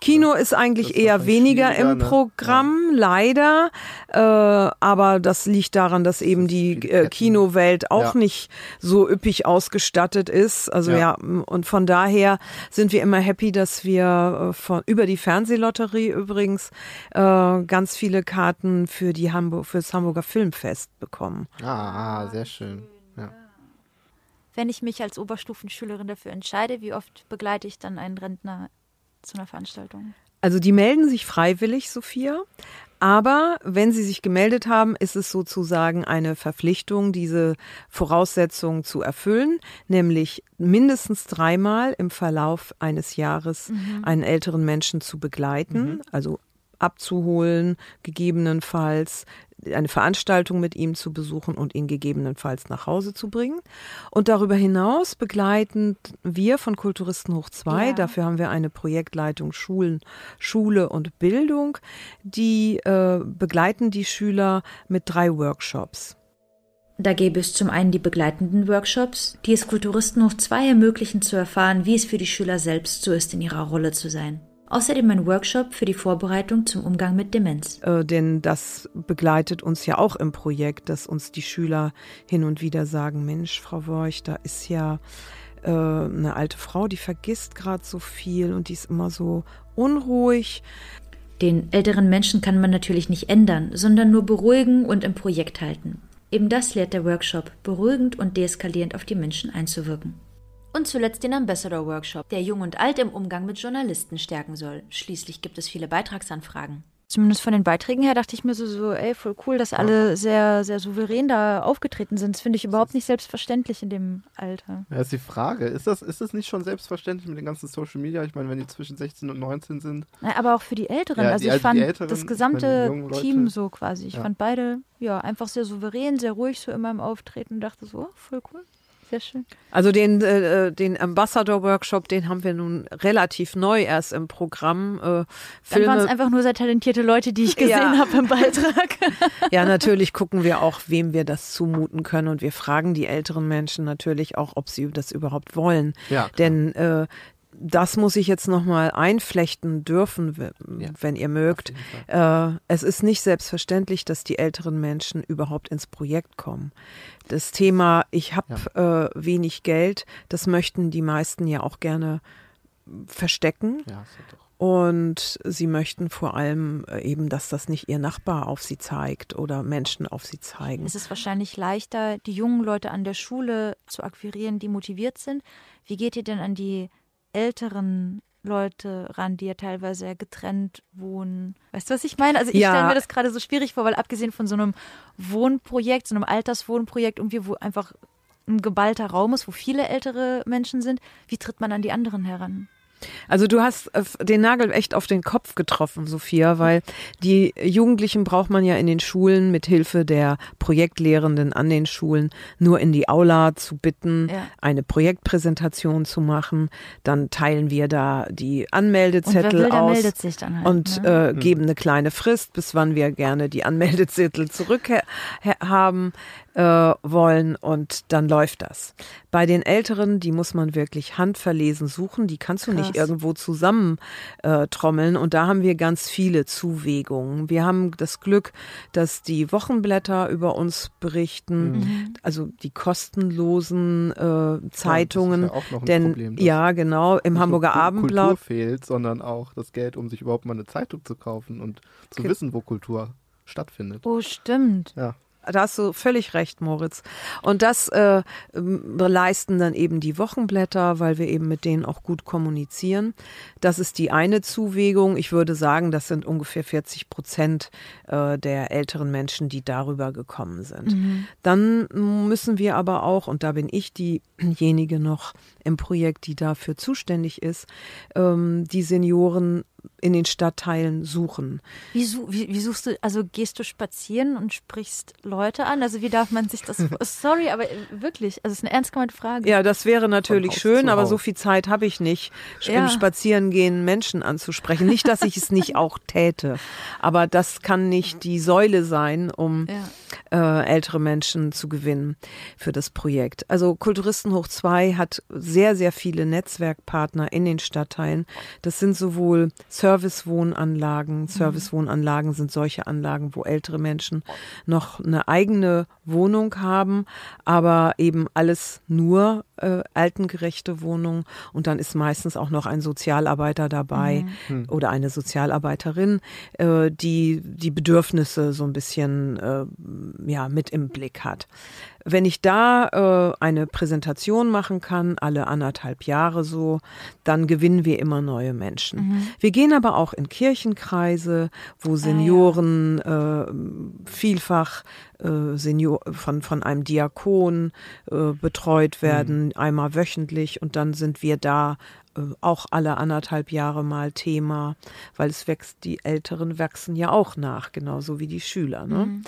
Kino ist eigentlich ist eher weniger im ne? Programm, leider. Äh, aber das liegt daran, dass eben die äh. Kinowelt auch Ja. nicht so üppig ausgestattet ist. Also ja. Ja. und von daher sind wir immer happy, dass wir äh, von über die Fernsehlotterie übrigens äh, ganz viele Karten für die Hamburg fürs Hamburger Filmfest bekommen. Ah, sehr schön. Wenn ich mich als Oberstufenschülerin dafür entscheide, wie oft begleite ich dann einen Rentner zu einer Veranstaltung? Also die melden sich freiwillig, Sophia. Aber wenn sie sich gemeldet haben, ist es sozusagen eine Verpflichtung, diese Voraussetzungen zu erfüllen, nämlich mindestens dreimal im Verlauf eines Jahres einen älteren Menschen zu begleiten, also abzuholen, gegebenenfalls eine Veranstaltung mit ihm zu besuchen und ihn gegebenenfalls nach Hause zu bringen. Und darüber hinaus begleiten wir von Kulturisten hoch 2, Ja. dafür haben wir eine Projektleitung Schulen, Schule und Bildung, die äh, begleiten die Schüler mit drei Workshops. Da gäbe es zum einen die begleitenden Workshops, die es Kulturisten hoch zwei ermöglichen zu erfahren, wie es für die Schüler selbst so ist, in ihrer Rolle zu sein. Außerdem ein Workshop für die Vorbereitung zum Umgang mit Demenz. Äh, denn das begleitet uns ja auch im Projekt, dass uns die Schüler hin und wieder sagen, Mensch, Frau Worch, da ist ja äh, eine alte Frau, die vergisst gerade so viel und die ist immer so unruhig. Den älteren Menschen kann man natürlich nicht ändern, sondern nur beruhigen und im Projekt halten. Eben das lehrt der Workshop, beruhigend und deeskalierend auf die Menschen einzuwirken. Und zuletzt den Ambassador Workshop, der Jung und Alt im Umgang mit Journalisten stärken soll. Schließlich gibt es viele Beitragsanfragen. Zumindest von den Beiträgen her dachte ich mir so, so ey, voll cool, dass alle sehr, sehr souverän da aufgetreten sind. Das finde ich überhaupt nicht selbstverständlich in dem Alter. Ja, ist die Frage. Ist das, ist das nicht schon selbstverständlich mit den ganzen Social Media? Ich meine, wenn die zwischen 16 und 19 sind. Na, Aber auch für die Älteren. Ja, also die ich fand Älteren, das gesamte meine. Team so quasi. Ich Ja. fand beide ja einfach sehr souverän, sehr ruhig so immer im Auftreten und dachte so, oh, voll cool. Sehr schön. Also den, äh, den Ambassador-Workshop, den haben wir nun relativ neu erst im Programm. Äh, Dann waren es Filme, einfach nur sehr talentierte Leute, die ich gesehen Ja. habe im Beitrag. ja, natürlich gucken wir auch, wem wir das zumuten können und wir fragen die älteren Menschen natürlich auch, ob sie das überhaupt wollen. Ja, klar. Denn äh, das muss ich jetzt nochmal einflechten dürfen, Ja, wenn ihr mögt. Äh, es ist nicht selbstverständlich, dass die älteren Menschen überhaupt ins Projekt kommen. Das Thema, ich habe äh, wenig Geld, das möchten die meisten ja auch gerne verstecken. Ja, ja. Und sie möchten vor allem äh, eben, dass das nicht ihr Nachbar auf sie zeigt oder Menschen auf sie zeigen. Es ist wahrscheinlich leichter, die jungen Leute an der Schule zu akquirieren, die motiviert sind. Wie geht ihr denn an die älteren Leute ran, die ja teilweise getrennt wohnen? Weißt du, was ich meine? Also ich Ja. stelle mir das gerade so schwierig vor, weil abgesehen von so einem Wohnprojekt, so einem Alterswohnprojekt, irgendwie, wo einfach ein geballter Raum ist, wo viele ältere Menschen sind, wie tritt man an die anderen heran? Also du hast äh, den Nagel echt auf den Kopf getroffen, Sophia, weil die Jugendlichen braucht man ja in den Schulen mit Hilfe der Projektlehrenden an den Schulen nur in die Aula zu bitten, Ja. eine Projektpräsentation zu machen. Dann teilen wir da die Und Anmeldezettel will, der aus. halt. und ne? äh, geben eine kleine Frist, bis wann wir gerne die Anmeldezettel zurück ha- ha- haben äh, wollen und dann läuft das. Bei den Älteren, die muss man wirklich handverlesen suchen, die kannst du nicht Krass. irgendwo zusammen äh, trommeln und da haben wir ganz viele Zuwägungen. Wir haben das Glück, dass die Wochenblätter über uns berichten, Mhm. also die kostenlosen äh, Zeitungen, ja auch noch ein denn Problem, ja genau im nicht Hamburger nur Abendblatt Kultur fehlt, sondern auch das Geld, um sich überhaupt mal eine Zeitung zu kaufen und zu Ge- wissen, wo Kultur stattfindet. Oh, stimmt. Ja. Da hast du völlig recht, Moritz. Und das äh, leisten dann eben die Wochenblätter, weil wir eben mit denen auch gut kommunizieren. Das ist die eine Zuwägung. Ich würde sagen, das sind ungefähr 40 Prozent äh, der älteren Menschen, die darüber gekommen sind. Dann müssen wir aber auch, und da bin ich diejenige noch im Projekt, die dafür zuständig ist, ähm, die Senioren in den Stadtteilen suchen. Wie, su wie, wie suchst du, also gehst du spazieren und sprichst Leute an? Also wie darf man sich das, sorry, aber äh, wirklich, also es ist eine ernst gemeinte Frage. Ja, das wäre natürlich schön, aber so viel Zeit habe ich nicht, Ja. im Spazierengehen Menschen anzusprechen. Nicht, dass ich es nicht auch täte, aber das kann nicht die Säule sein, um äh, ältere Menschen zu gewinnen für das Projekt. Also Kulturisten hoch 2 hat sehr, sehr viele Netzwerkpartner in den Stadtteilen. Das sind sowohl Servicewohnanlagen. Servicewohnanlagen sind solche Anlagen, wo ältere Menschen noch eine eigene Wohnung haben, aber eben alles nur äh, altengerechte Wohnungen. Und dann ist meistens auch noch ein Sozialarbeiter dabei oder eine Sozialarbeiterin, äh, die die Bedürfnisse so ein bisschen äh, ja mit im Blick hat. Wenn ich da äh, eine Präsentation machen kann, alle anderthalb Jahre so, dann gewinnen wir immer neue Menschen. Wir gehen aber auch in Kirchenkreise, wo Senioren äh, vielfach äh, Senior von, von einem Diakon äh, betreut werden, einmal wöchentlich und dann sind wir da äh, auch alle anderthalb Jahre mal Thema, weil es wächst, die Älteren wachsen ja auch nach, genauso wie die Schüler. Ne?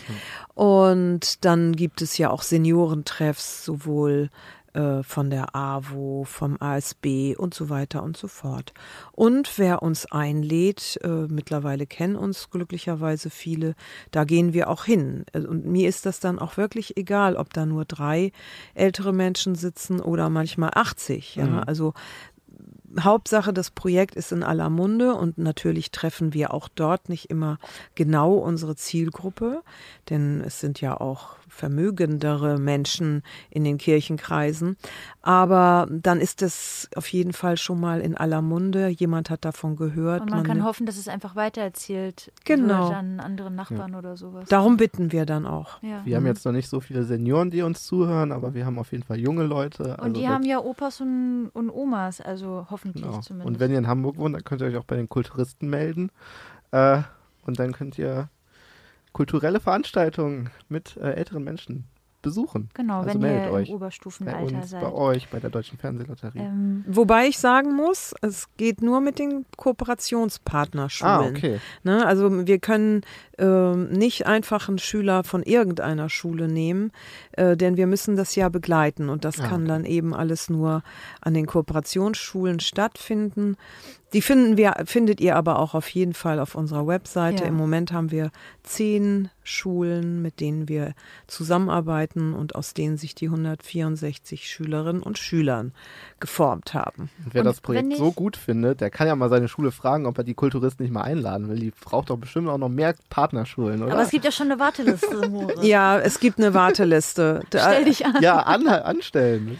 Und dann gibt es ja auch Seniorentreffs, sowohl äh, von der AWO, vom ASB und so weiter und so fort. Und wer uns einlädt, äh, mittlerweile kennen uns glücklicherweise viele, da gehen wir auch hin. Äh, Und mir ist das dann auch wirklich egal, ob da nur drei ältere Menschen sitzen oder manchmal 80. Ja? Also Hauptsache, das Projekt ist in aller Munde und natürlich treffen wir auch dort nicht immer genau unsere Zielgruppe, denn es sind ja auch vermögendere Menschen in den Kirchenkreisen. Aber dann ist es auf jeden Fall schon mal in aller Munde. Jemand hat davon gehört. Und man kann nimmt- hoffen, dass es einfach weitererzählt Genau. wird an anderen Nachbarn oder sowas. Darum bitten wir dann auch. ja. Wir haben jetzt noch nicht so viele Senioren, die uns zuhören, aber wir haben auf jeden Fall junge Leute. Und also die haben ja Opas und, und Omas, also hoffentlich genau. zumindest. Und wenn ihr in Hamburg wohnt, dann könnt ihr euch auch bei den Kulturisten melden. Äh, und dann könnt ihr kulturelle Veranstaltungen mit äh, älteren Menschen besuchen. genau, also wenn meldet ihr euch im bei Oberstufenalter uns, seid. bei euch, bei der Deutschen Fernsehlotterie. Ähm, Wobei ich sagen muss, es geht nur mit den Kooperationspartnerschulen. ah, okay. Ne? Also wir können nicht einfach einen Schüler von irgendeiner Schule nehmen, äh, denn wir müssen das ja begleiten und das Ah, kann dann eben alles nur an den Kooperationsschulen stattfinden. Die finden wir, findet ihr aber auch auf jeden Fall auf unserer Webseite. Ja. Im Moment haben wir zehn Schulen, mit denen wir zusammenarbeiten und aus denen sich die 164 Schülerinnen und Schülern geformt haben. Und wer Und das Projekt so gut findet, der kann ja mal seine Schule fragen, ob er die Kulturisten nicht mal einladen will. Die braucht doch bestimmt auch noch mehr Partnerschulen, oder? Aber es gibt ja schon eine Warteliste, Moritz. Ja, es gibt eine Warteliste. Stell dich an. ja, an, anstellen.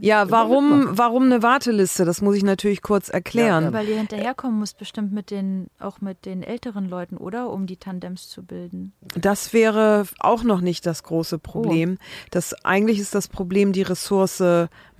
Ja, warum, warum eine Warteliste? Das muss ich natürlich kurz erklären. Ja, Weil ihr hinterherkommen müsst, bestimmt mit den, auch mit den älteren Leuten, oder? Um die Tandems zu bilden. Das wäre auch noch nicht das große Problem. Das eigentlich ist das Problem die Ressource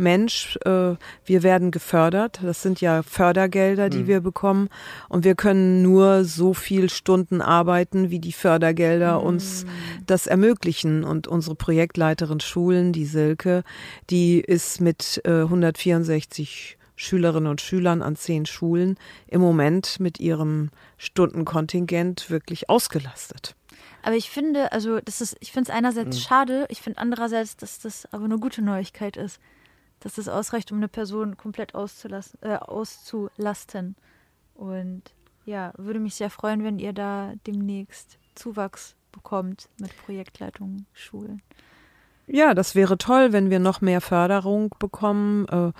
Mensch. Äh, wir werden gefördert. Das sind ja Fördergelder, die wir bekommen. Und wir können nur so viel Stunden arbeiten, wie die Fördergelder uns das ermöglichen. Und unsere Projektleiterin Schulen, die Silke, die ist mit äh, 164 Schülerinnen und Schülern an zehn Schulen im Moment mit ihrem Stundenkontingent wirklich ausgelastet. Aber ich finde, also das ist, ich finde es einerseits schade, ich finde andererseits, dass das aber eine gute Neuigkeit ist, dass das ausreicht, um eine Person komplett auszulassen, äh, auszulasten. Und ja, würde mich sehr freuen, wenn ihr da demnächst Zuwachs bekommt mit Projektleitungen, Schulen. Ja, das wäre toll, wenn wir noch mehr Förderung bekommen äh,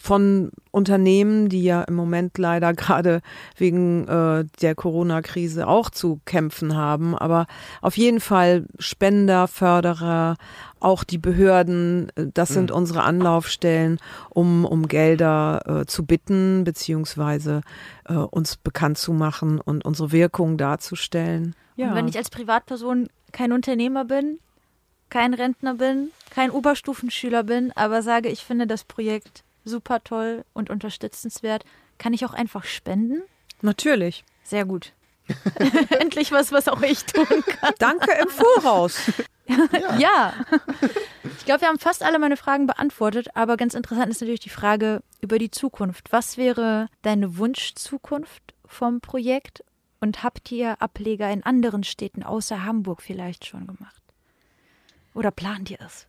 von Unternehmen, die ja im Moment leider gerade wegen äh, der Corona-Krise auch zu kämpfen haben. Aber auf jeden Fall Spender, Förderer, auch die Behörden, äh, das sind unsere Anlaufstellen, um, um Gelder äh, zu bitten, beziehungsweise äh, uns bekannt zu machen und unsere Wirkung darzustellen. Und wenn ich als Privatperson kein Unternehmer bin, kein Rentner bin, kein Oberstufenschüler bin, aber sage, ich finde das Projekt super toll und unterstützenswert, kann ich auch einfach spenden? Natürlich. Sehr gut. Endlich was, was auch ich tun kann. Danke im Voraus. Ja. Ich glaube, wir haben fast alle meine Fragen beantwortet, aber ganz interessant ist natürlich die Frage über die Zukunft. Was wäre deine Wunschzukunft vom Projekt und habt ihr Ableger in anderen Städten außer Hamburg vielleicht schon gemacht? Oder plant ihr es?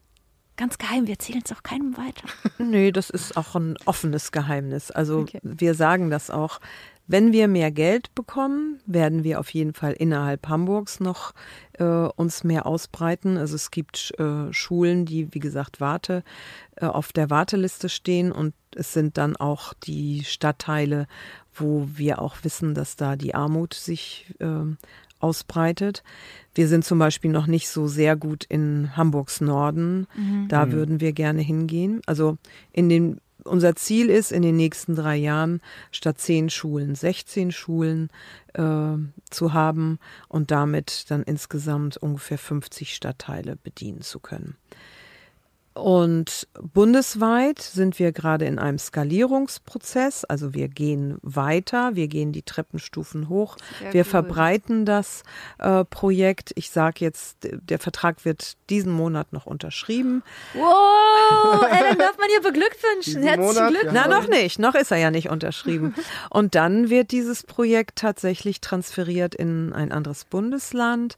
Ganz geheim, wir erzählen es auch keinem weiter. Nee, das ist auch ein offenes Geheimnis. Also Okay. wir sagen das auch. Wenn wir mehr Geld bekommen, werden wir auf jeden Fall innerhalb Hamburgs noch äh, uns mehr ausbreiten. Also es gibt äh, Schulen, die, wie gesagt, Warte äh, auf der Warteliste stehen und es sind dann auch die Stadtteile, wo wir auch wissen, dass da die Armut sich ähm, ausbreitet. Wir sind zum Beispiel noch nicht so sehr gut in Hamburgs Norden. Da würden wir gerne hingehen. Also in den unser Ziel ist, in den nächsten drei Jahren statt zehn Schulen 16 Schulen äh, zu haben und damit dann insgesamt ungefähr 50 Stadtteile bedienen zu können. Und bundesweit sind wir gerade in einem Skalierungsprozess. Also wir gehen weiter, wir gehen die Treppenstufen hoch. Sehr wir cool. verbreiten das äh, Projekt. Ich sage jetzt, der Vertrag wird diesen Monat noch unterschrieben. Wow, ey, dann darf man hier beglückwünschen. Herzlichen Glückwunsch. Na, noch nicht. Noch ist er ja nicht unterschrieben. Und dann wird dieses Projekt tatsächlich transferiert in ein anderes Bundesland.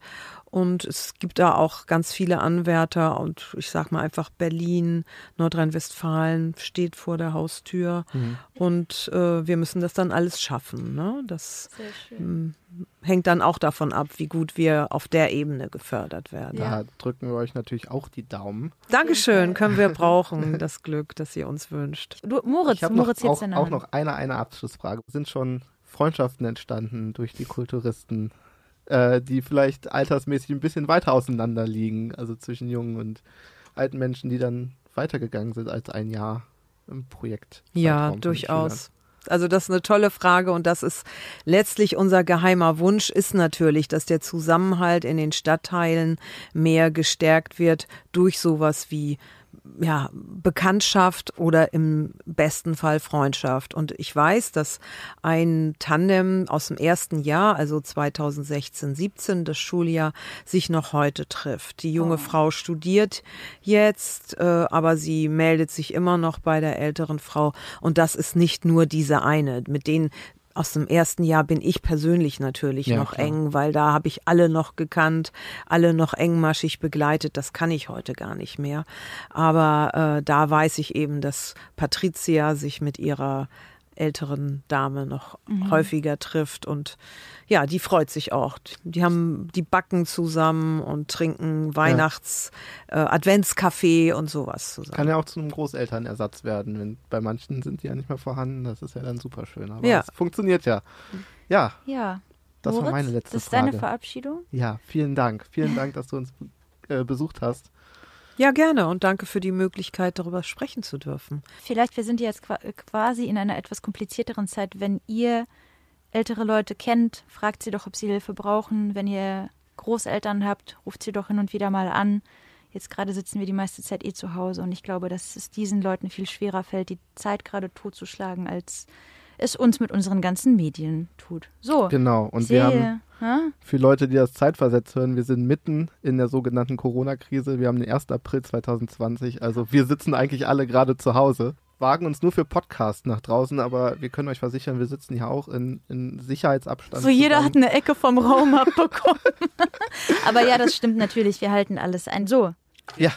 Und es gibt da auch ganz viele Anwärter und ich sag mal einfach Berlin, Nordrhein-Westfalen steht vor der Haustür und äh, wir müssen das dann alles schaffen. Ne? Das schön. hängt dann auch davon ab, wie gut wir auf der Ebene gefördert werden. Ja. Da drücken wir euch natürlich auch die Daumen. Dankeschön, können wir brauchen, das Glück, das ihr uns wünscht. Du, Moritz, Ich noch, Moritz jetzt auch, auch noch eine, eine Abschlussfrage. Sind schon Freundschaften entstanden durch die Kulturisten, äh, die vielleicht altersmäßig ein bisschen weiter auseinander liegen, also zwischen jungen und alten Menschen, die dann weitergegangen sind als ein Jahr im Projekt. Ja, durchaus. Also das ist eine tolle Frage und das ist letztlich unser geheimer Wunsch ist natürlich, dass der Zusammenhalt in den Stadtteilen mehr gestärkt wird durch sowas wie ja, Bekanntschaft oder im besten Fall Freundschaft. Und ich weiß, dass ein Tandem aus dem ersten Jahr, also 2016, 17, das Schuljahr, sich noch heute trifft. Die junge Frau studiert jetzt, äh, aber sie meldet sich immer noch bei der älteren Frau. Und das ist nicht nur diese eine, mit denen aus dem ersten Jahr bin ich persönlich natürlich Ja, noch klar. eng, weil da habe ich alle noch gekannt, alle noch engmaschig begleitet. Das kann ich heute gar nicht mehr. Aber äh, da weiß ich eben, dass Patricia sich mit ihrer älteren Dame noch häufiger trifft und ja, die freut sich auch. Die haben, die backen zusammen und trinken Weihnachts, äh, Adventskaffee und sowas zusammen. Kann ja auch zu einem Großelternersatz werden. Wenn, bei manchen sind die ja nicht mehr vorhanden. Das ist ja dann super schön. Aber Ja. es funktioniert ja. Ja, Ja. das war Moritz, meine letzte das ist Frage. deine Verabschiedung? ja, vielen Dank. Vielen Dank, dass du uns äh, besucht hast. Ja, gerne und danke für die Möglichkeit, darüber sprechen zu dürfen. Vielleicht, wir sind jetzt qua- quasi in einer etwas komplizierteren Zeit. Wenn ihr ältere Leute kennt, fragt sie doch, ob sie Hilfe brauchen. Wenn ihr Großeltern habt, ruft sie doch hin und wieder mal an. Jetzt gerade sitzen wir die meiste Zeit eh zu Hause und ich glaube, dass es diesen Leuten viel schwerer fällt, die Zeit gerade totzuschlagen, als es uns mit unseren ganzen Medien tut. So, Genau. Und wir haben für Leute, die das zeitversetzt hören, wir sind mitten in der sogenannten Corona-Krise. Wir haben den 1. April 2020. Also wir sitzen eigentlich alle gerade zu Hause. Wagen uns nur für Podcast nach draußen, aber wir können euch versichern, wir sitzen hier auch in, in Sicherheitsabstand. So, jeder zusammen. hat eine Ecke vom Raum abbekommen. Aber ja, das stimmt natürlich. Wir halten alles ein. So, Ja,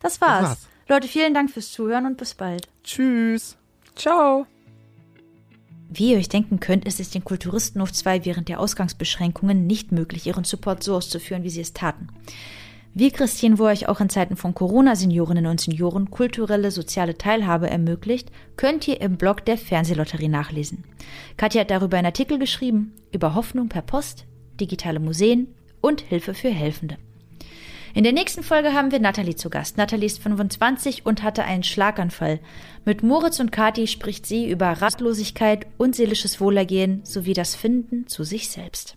das war's. war's. Leute, vielen Dank fürs Zuhören und bis bald. tschüss. Ciao. Wie ihr euch denken könnt, ist es den Kulturistenhof 2 während der Ausgangsbeschränkungen nicht möglich, ihren Support so auszuführen, wie sie es taten. Wir Christine, wo euch auch in Zeiten von Corona Seniorinnen und Senioren kulturelle, soziale Teilhabe ermöglicht, könnt ihr im Blog der Fernsehlotterie nachlesen. Katja hat darüber einen Artikel geschrieben, über Hoffnung per Post, digitale Museen und Hilfe für Helfende. In der nächsten Folge haben wir Nathalie zu Gast. Nathalie ist 25 und hatte einen Schlaganfall. Mit Moritz und Kati spricht sie über Ratlosigkeit und seelisches Wohlergehen sowie das Finden zu sich selbst.